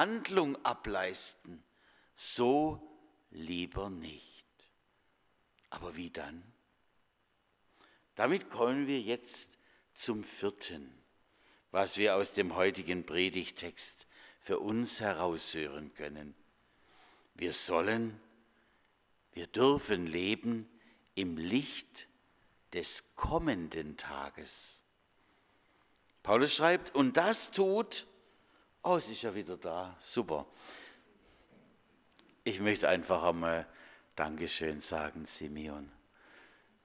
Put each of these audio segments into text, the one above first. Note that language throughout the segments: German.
Handlung ableisten, so lieber nicht. Aber wie dann? Damit kommen wir jetzt zum vierten, was wir aus dem heutigen Predigtext für uns heraushören können. Wir sollen, wir dürfen leben im Licht des kommenden Tages. Paulus schreibt, und das tut, oh, es ist ja wieder da, super. Ich möchte einfach einmal Dankeschön sagen, Simeon.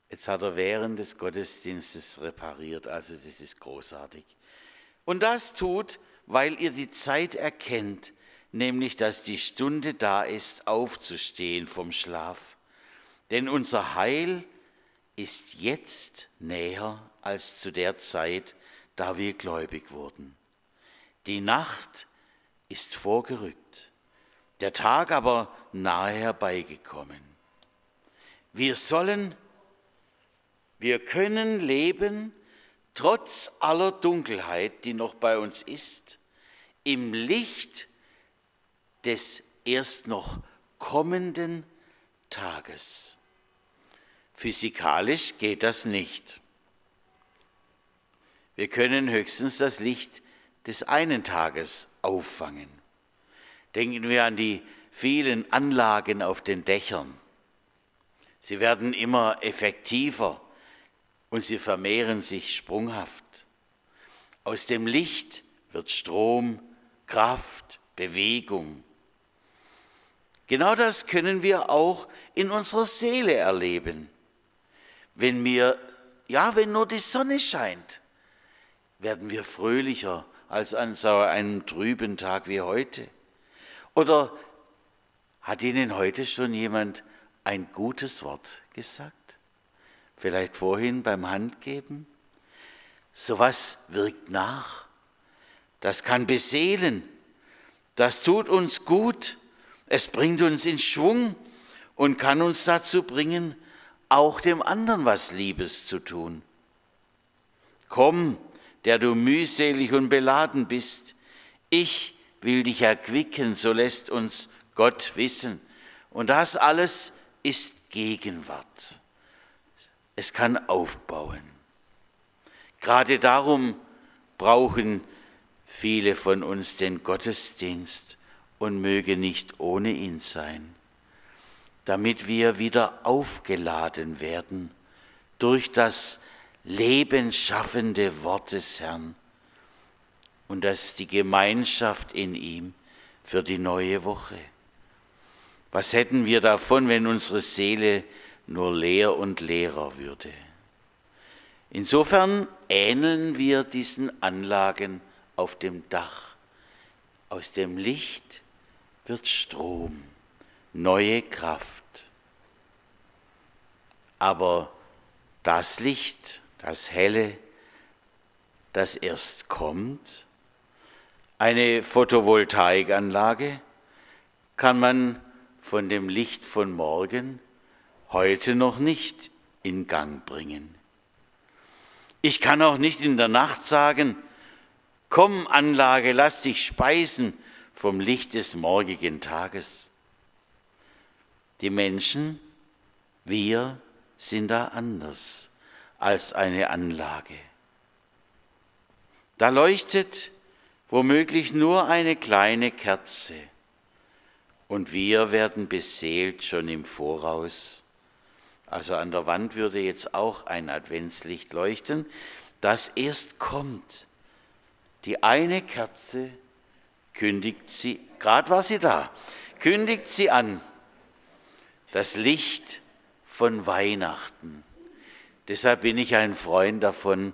Jetzt hat er während des Gottesdienstes repariert, also das ist großartig. Und das tut, weil ihr die Zeit erkennt, nämlich dass die Stunde da ist, aufzustehen vom Schlaf. Denn unser Heil ist jetzt näher als zu der Zeit, da wir gläubig wurden. Die Nacht ist vorgerückt, der Tag aber nahe herbeigekommen. Wir sollen, wir können leben, trotz aller Dunkelheit, die noch bei uns ist, im Licht des erst noch kommenden Tages. Physikalisch geht das nicht. Wir können höchstens das Licht des einen Tages auffangen. Denken wir an die vielen Anlagen auf den Dächern. Sie werden immer effektiver und sie vermehren sich sprunghaft. Aus dem Licht wird Strom, Kraft, Bewegung. Genau das können wir auch in unserer Seele erleben. Wenn wir, ja, wenn nur die Sonne scheint, werden wir fröhlicher als an so einem trüben Tag wie heute. Oder hat Ihnen heute schon jemand ein gutes Wort gesagt? Vielleicht vorhin beim Handgeben? Sowas wirkt nach. Das kann beseelen. Das tut uns gut. Es bringt uns in Schwung und kann uns dazu bringen, auch dem anderen was Liebes zu tun. Komm, der du mühselig und beladen bist, ich will dich erquicken, so lässt uns Gott wissen. Und das alles ist Gegenwart. Es kann aufbauen. Gerade darum brauchen viele von uns den Gottesdienst und möge nicht ohne ihn sein damit wir wieder aufgeladen werden durch das lebensschaffende Wort des Herrn und das die Gemeinschaft in ihm für die neue Woche. Was hätten wir davon, wenn unsere Seele nur leer und leerer würde? Insofern ähneln wir diesen Anlagen auf dem Dach. Aus dem Licht wird Strom neue Kraft. Aber das Licht, das Helle, das erst kommt, eine Photovoltaikanlage, kann man von dem Licht von morgen heute noch nicht in Gang bringen. Ich kann auch nicht in der Nacht sagen, komm Anlage, lass dich speisen vom Licht des morgigen Tages. Die Menschen, wir sind da anders als eine Anlage. Da leuchtet womöglich nur eine kleine Kerze und wir werden beseelt schon im Voraus. Also an der Wand würde jetzt auch ein Adventslicht leuchten, das erst kommt. Die eine Kerze kündigt sie, gerade war sie da, kündigt sie an das Licht von Weihnachten. Deshalb bin ich ein Freund davon,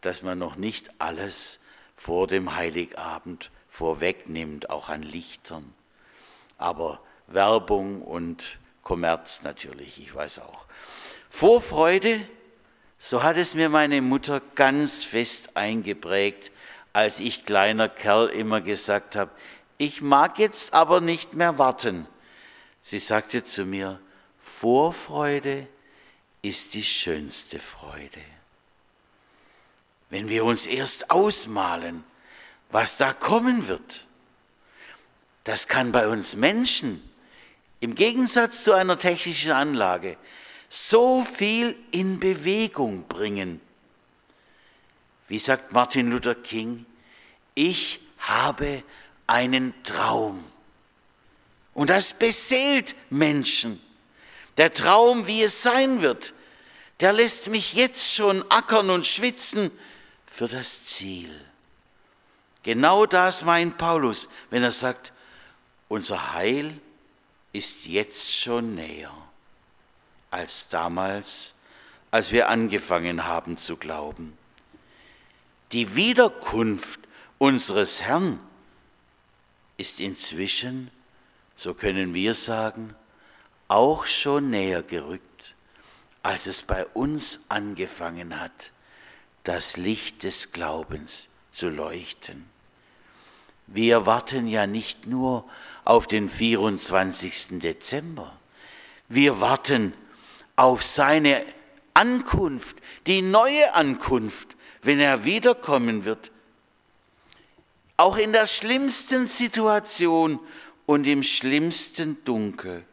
dass man noch nicht alles vor dem Heiligabend vorwegnimmt, auch an Lichtern. Aber Werbung und Kommerz natürlich, ich weiß auch. Vorfreude, so hat es mir meine Mutter ganz fest eingeprägt, als ich kleiner Kerl immer gesagt habe, ich mag jetzt aber nicht mehr warten Sie sagte zu mir, Vorfreude ist die schönste Freude. Wenn wir uns erst ausmalen, was da kommen wird, das kann bei uns Menschen im Gegensatz zu einer technischen Anlage so viel in Bewegung bringen. Wie sagt Martin Luther King, ich habe einen Traum. Und das beseelt Menschen. Der Traum, wie es sein wird, der lässt mich jetzt schon ackern und schwitzen für das Ziel. Genau das meint Paulus, wenn er sagt, unser Heil ist jetzt schon näher als damals, als wir angefangen haben zu glauben. Die Wiederkunft unseres Herrn ist inzwischen, so können wir sagen, auch schon näher gerückt, als es bei uns angefangen hat, das Licht des Glaubens zu leuchten. Wir warten ja nicht nur auf den 24. Dezember. Wir warten auf seine Ankunft, die neue Ankunft, wenn er wiederkommen wird. Auch in der schlimmsten Situation und im schlimmsten Dunkel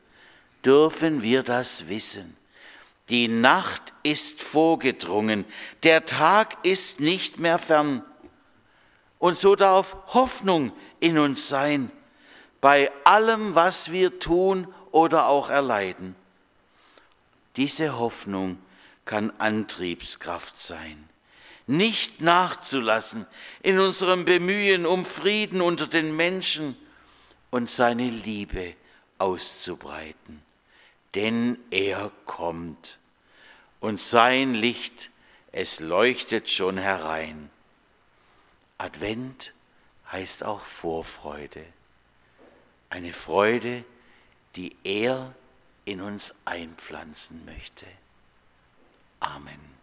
dürfen wir das wissen. Die Nacht ist vorgedrungen, der Tag ist nicht mehr fern. Und so darf Hoffnung in uns sein, bei allem, was wir tun oder auch erleiden. Diese Hoffnung kann Antriebskraft sein, nicht nachzulassen in unserem Bemühen um Frieden unter den Menschen und seine Liebe auszubreiten. Denn er kommt und sein Licht, es leuchtet schon herein. Advent heißt auch Vorfreude eine Freude, die er in uns einpflanzen möchte. Amen.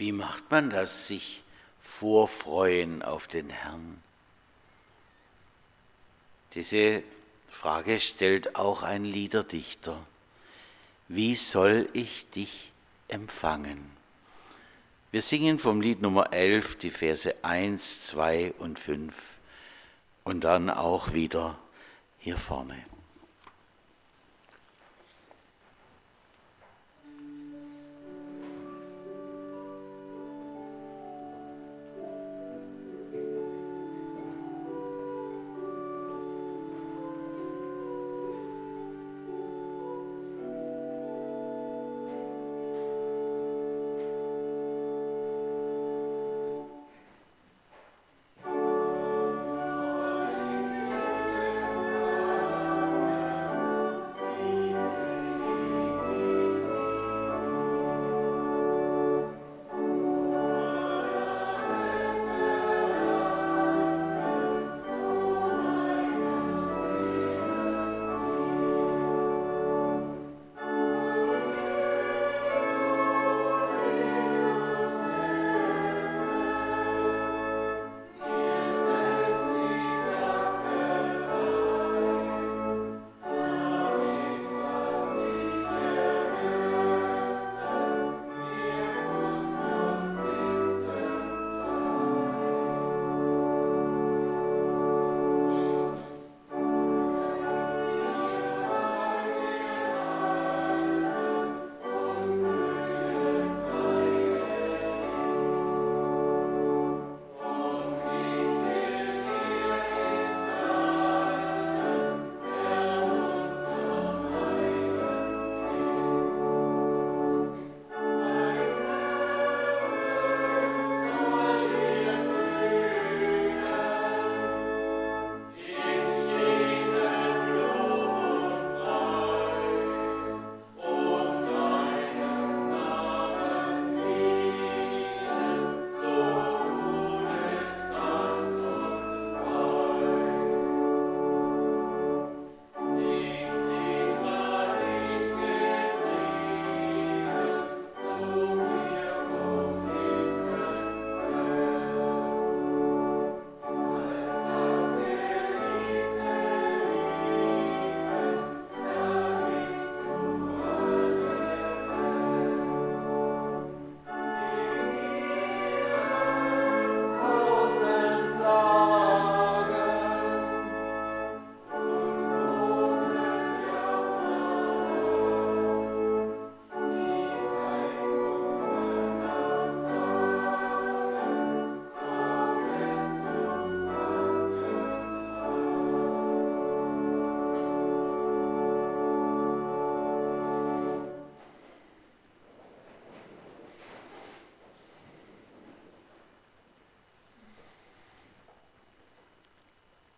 Wie macht man das, sich vorfreuen auf den Herrn? Diese Frage stellt auch ein Liederdichter. Wie soll ich dich empfangen? Wir singen vom Lied Nummer 11 die Verse 1, 2 und 5 und dann auch wieder hier vorne.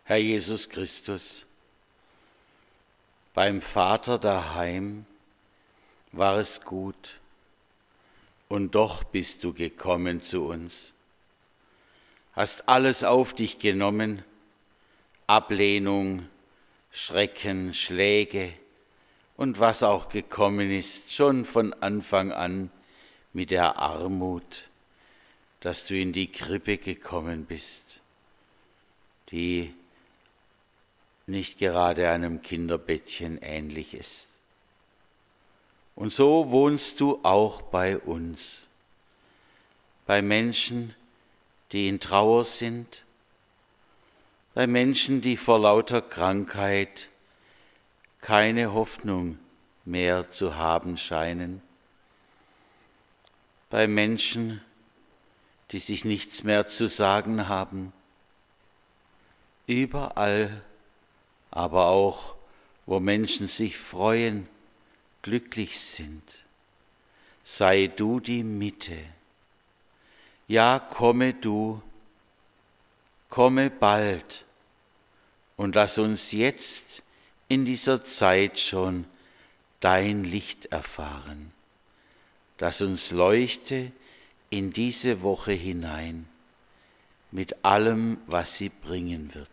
Herr Jesus Christus, beim Vater daheim war es gut, und doch bist du gekommen zu uns, hast alles auf dich genommen, Ablehnung, Schrecken, Schläge und was auch gekommen ist, schon von Anfang an mit der Armut, dass du in die Krippe gekommen bist, die nicht gerade einem Kinderbettchen ähnlich ist. Und so wohnst du auch bei uns, bei Menschen, die in Trauer sind, bei Menschen, die vor lauter Krankheit keine Hoffnung mehr zu haben scheinen, bei Menschen, die sich nichts mehr zu sagen haben, überall, aber auch, wo Menschen sich freuen, glücklich sind. Sei du die Mitte. Ja, komme du, komme bald und lass uns jetzt in dieser Zeit schon dein Licht erfahren. Lass uns leuchte in diese Woche hinein mit allem, was sie bringen wird.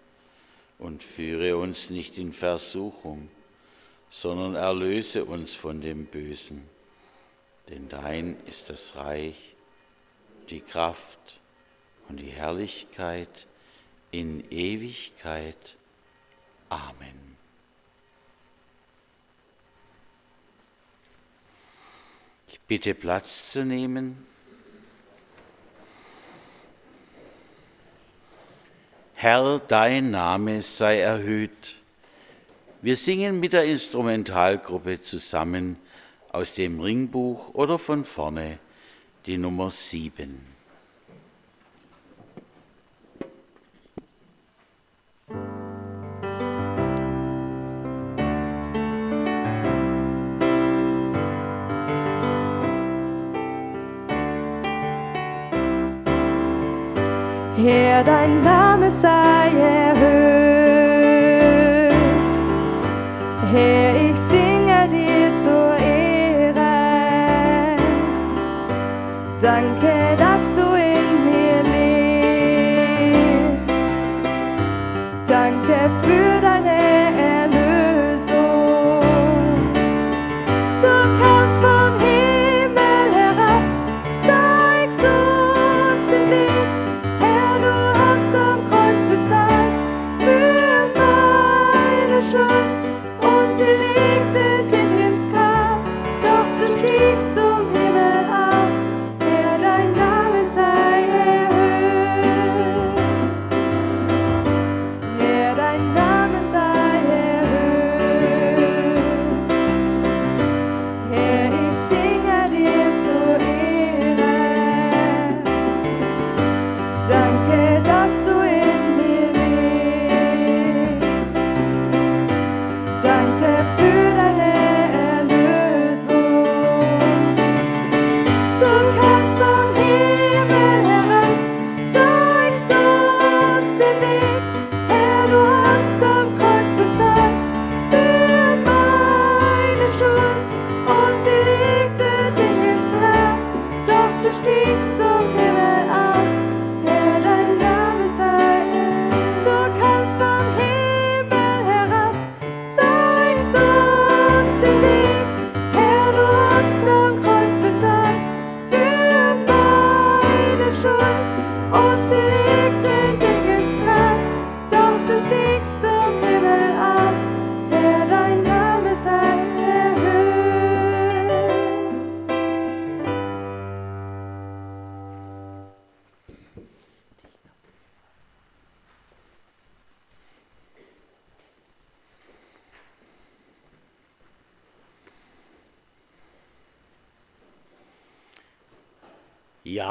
Und führe uns nicht in Versuchung, sondern erlöse uns von dem Bösen. Denn dein ist das Reich, die Kraft und die Herrlichkeit in Ewigkeit. Amen. Ich bitte Platz zu nehmen. Herr, dein Name sei erhöht wir singen mit der Instrumentalgruppe zusammen aus dem Ringbuch oder von vorne die Nummer 7. Herr, dein Name sei erhöht.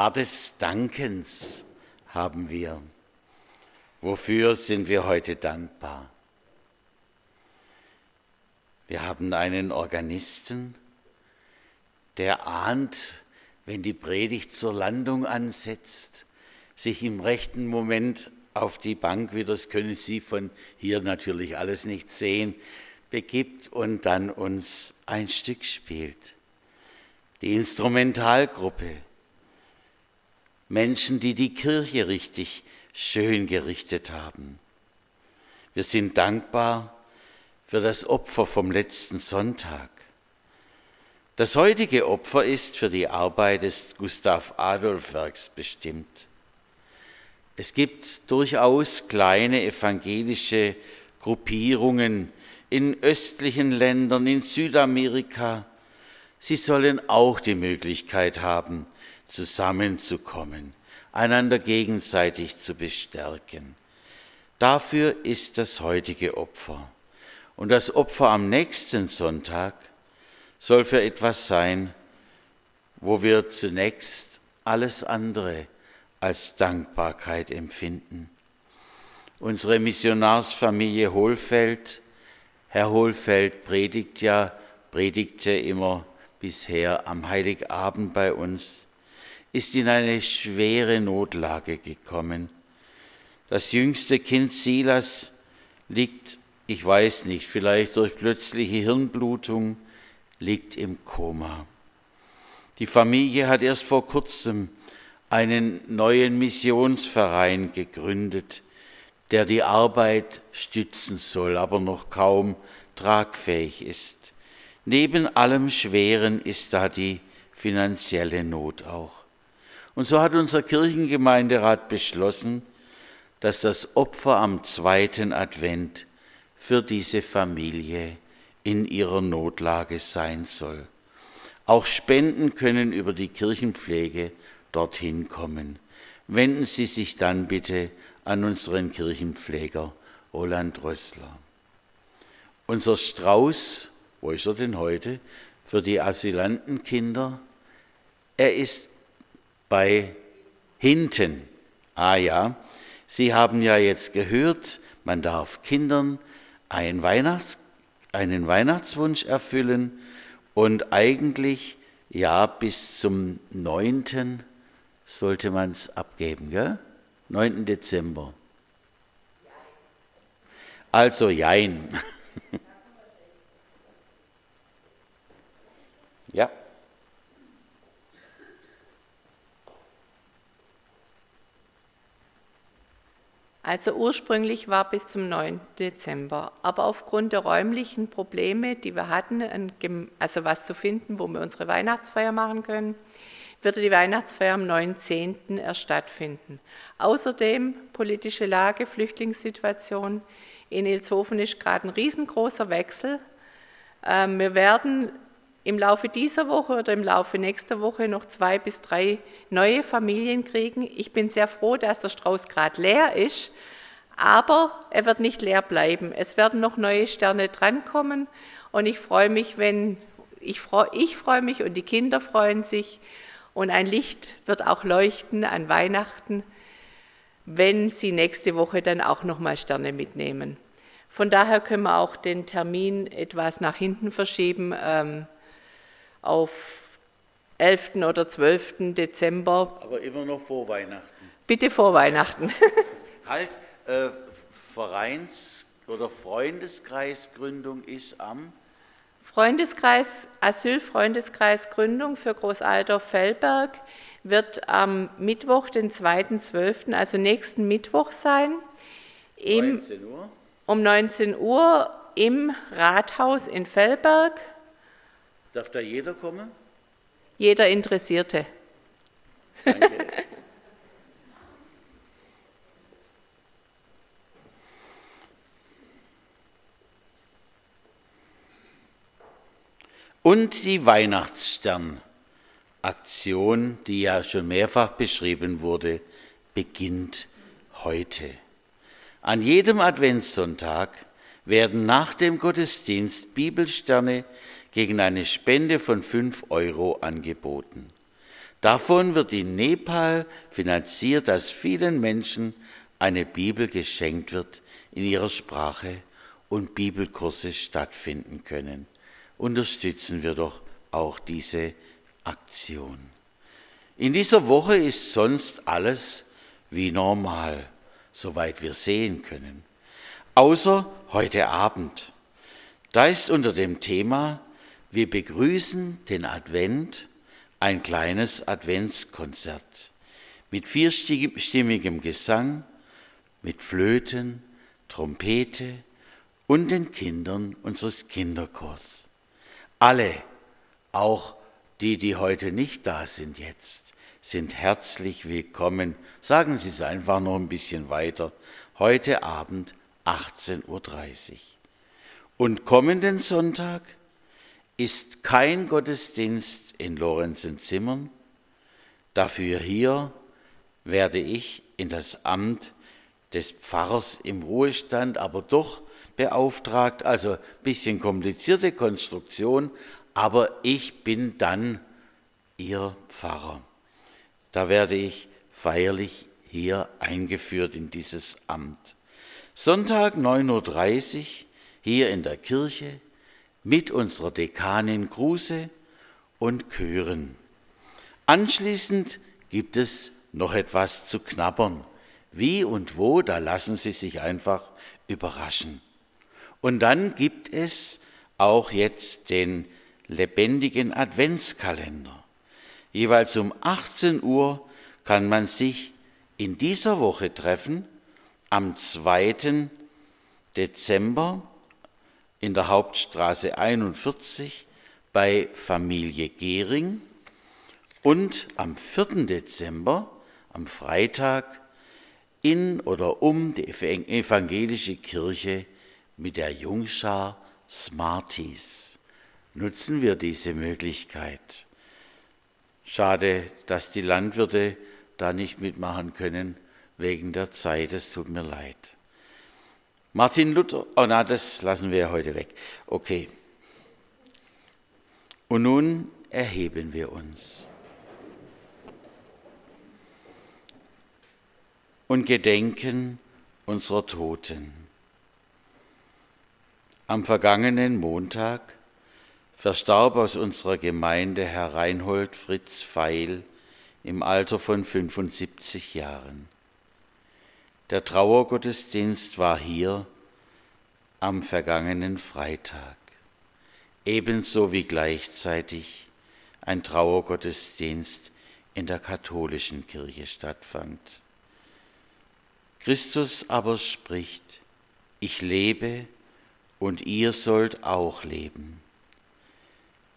Jahr des Dankens haben wir. Wofür sind wir heute dankbar? Wir haben einen Organisten, der ahnt, wenn die Predigt zur Landung ansetzt, sich im rechten Moment auf die Bank, wie das können Sie von hier natürlich alles nicht sehen, begibt und dann uns ein Stück spielt. Die Instrumentalgruppe, Menschen, die die Kirche richtig schön gerichtet haben. Wir sind dankbar für das Opfer vom letzten Sonntag. Das heutige Opfer ist für die Arbeit des Gustav Adolf Werks bestimmt. Es gibt durchaus kleine evangelische Gruppierungen in östlichen Ländern, in Südamerika. Sie sollen auch die Möglichkeit haben, zusammenzukommen, einander gegenseitig zu bestärken. Dafür ist das heutige Opfer. Und das Opfer am nächsten Sonntag soll für etwas sein, wo wir zunächst alles andere als Dankbarkeit empfinden. Unsere Missionarsfamilie Hohlfeld, Herr Hohlfeld predigt ja, predigte immer bisher am Heiligabend bei uns, ist in eine schwere Notlage gekommen. Das jüngste Kind Silas liegt, ich weiß nicht, vielleicht durch plötzliche Hirnblutung, liegt im Koma. Die Familie hat erst vor kurzem einen neuen Missionsverein gegründet, der die Arbeit stützen soll, aber noch kaum tragfähig ist. Neben allem Schweren ist da die finanzielle Not auch. Und so hat unser Kirchengemeinderat beschlossen, dass das Opfer am zweiten Advent für diese Familie in ihrer Notlage sein soll. Auch Spenden können über die Kirchenpflege dorthin kommen. Wenden Sie sich dann bitte an unseren Kirchenpfleger Roland Rössler. Unser Strauß, wo ist er denn heute, für die Asylantenkinder, er ist bei hinten. Ah ja, Sie haben ja jetzt gehört, man darf Kindern einen, Weihnachts-, einen Weihnachtswunsch erfüllen und eigentlich ja bis zum 9 sollte man es abgeben, gell? 9. Dezember. Also Jein. ja. Also ursprünglich war bis zum 9. Dezember, aber aufgrund der räumlichen Probleme, die wir hatten, also was zu finden, wo wir unsere Weihnachtsfeier machen können, wird die Weihnachtsfeier am 19. erst stattfinden. Außerdem politische Lage, Flüchtlingssituation. In Ilshofen ist gerade ein riesengroßer Wechsel. Ähm, wir werden im Laufe dieser Woche oder im Laufe nächster Woche noch zwei bis drei neue Familien kriegen. Ich bin sehr froh, dass der Strauß gerade leer ist, aber er wird nicht leer bleiben. Es werden noch neue Sterne drankommen und ich freue mich, wenn ich freue, ich freue mich und die Kinder freuen sich, und ein Licht wird auch leuchten an Weihnachten, wenn Sie nächste Woche dann auch nochmal Sterne mitnehmen. Von daher können wir auch den Termin etwas nach hinten verschieben ähm, auf 11. oder 12. Dezember. Aber immer noch vor Weihnachten. Bitte vor Weihnachten. halt, äh, Vereins- oder Freundeskreisgründung ist am Freundeskreis, Asylfreundeskreis Gründung für Großalter Fellberg wird am Mittwoch, den 2.12., also nächsten Mittwoch sein. Im, 19 Uhr. Um 19 Uhr im Rathaus in Fellberg. Darf da jeder kommen? Jeder Interessierte. Danke. Und die Weihnachtsstern-Aktion, die ja schon mehrfach beschrieben wurde, beginnt heute. An jedem Adventssonntag werden nach dem Gottesdienst Bibelsterne gegen eine Spende von 5 Euro angeboten. Davon wird in Nepal finanziert, dass vielen Menschen eine Bibel geschenkt wird in ihrer Sprache und Bibelkurse stattfinden können. Unterstützen wir doch auch diese Aktion. In dieser Woche ist sonst alles wie normal, soweit wir sehen können. Außer heute Abend. Da ist unter dem Thema Wir begrüßen den Advent ein kleines Adventskonzert mit vierstimmigem Gesang, mit Flöten, Trompete und den Kindern unseres Kinderchors. Alle, auch die, die heute nicht da sind jetzt, sind herzlich willkommen. Sagen Sie es einfach noch ein bisschen weiter. Heute Abend 18.30 Uhr. Und kommenden Sonntag ist kein Gottesdienst in Lorenzenzimmern. Dafür hier werde ich in das Amt des Pfarrers im Ruhestand, aber doch beauftragt. Also ein bisschen komplizierte Konstruktion, aber ich bin dann Ihr Pfarrer. Da werde ich feierlich hier eingeführt in dieses Amt. Sonntag 9.30 Uhr hier in der Kirche mit unserer Dekanin Kruse und Chören. Anschließend gibt es noch etwas zu knabbern. Wie und wo, da lassen Sie sich einfach überraschen. Und dann gibt es auch jetzt den lebendigen Adventskalender. Jeweils um 18 Uhr kann man sich in dieser Woche treffen, am 2. Dezember in der Hauptstraße 41 bei Familie Gehring und am 4. Dezember, am Freitag, in oder um die evangelische Kirche mit der Jungschar Smarties. Nutzen wir diese Möglichkeit. Schade, dass die Landwirte da nicht mitmachen können wegen der Zeit. Es tut mir leid. Martin Luther, oh na, das lassen wir heute weg. Okay. Und nun erheben wir uns und gedenken unserer Toten. Am vergangenen Montag verstarb aus unserer Gemeinde Herr Reinhold Fritz Feil im Alter von 75 Jahren. Der Trauergottesdienst war hier am vergangenen Freitag, ebenso wie gleichzeitig ein Trauergottesdienst in der katholischen Kirche stattfand. Christus aber spricht, ich lebe und ihr sollt auch leben.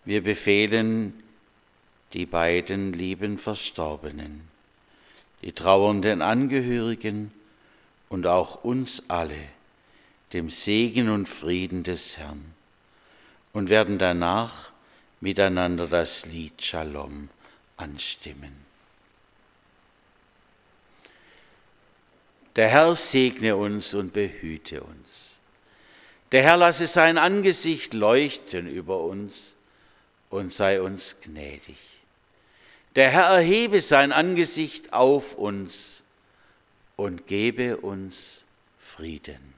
Wir befehlen die beiden lieben Verstorbenen, die trauernden Angehörigen, und auch uns alle dem Segen und Frieden des Herrn und werden danach miteinander das Lied Shalom anstimmen. Der Herr segne uns und behüte uns. Der Herr lasse sein Angesicht leuchten über uns und sei uns gnädig. Der Herr erhebe sein Angesicht auf uns und gebe uns Frieden.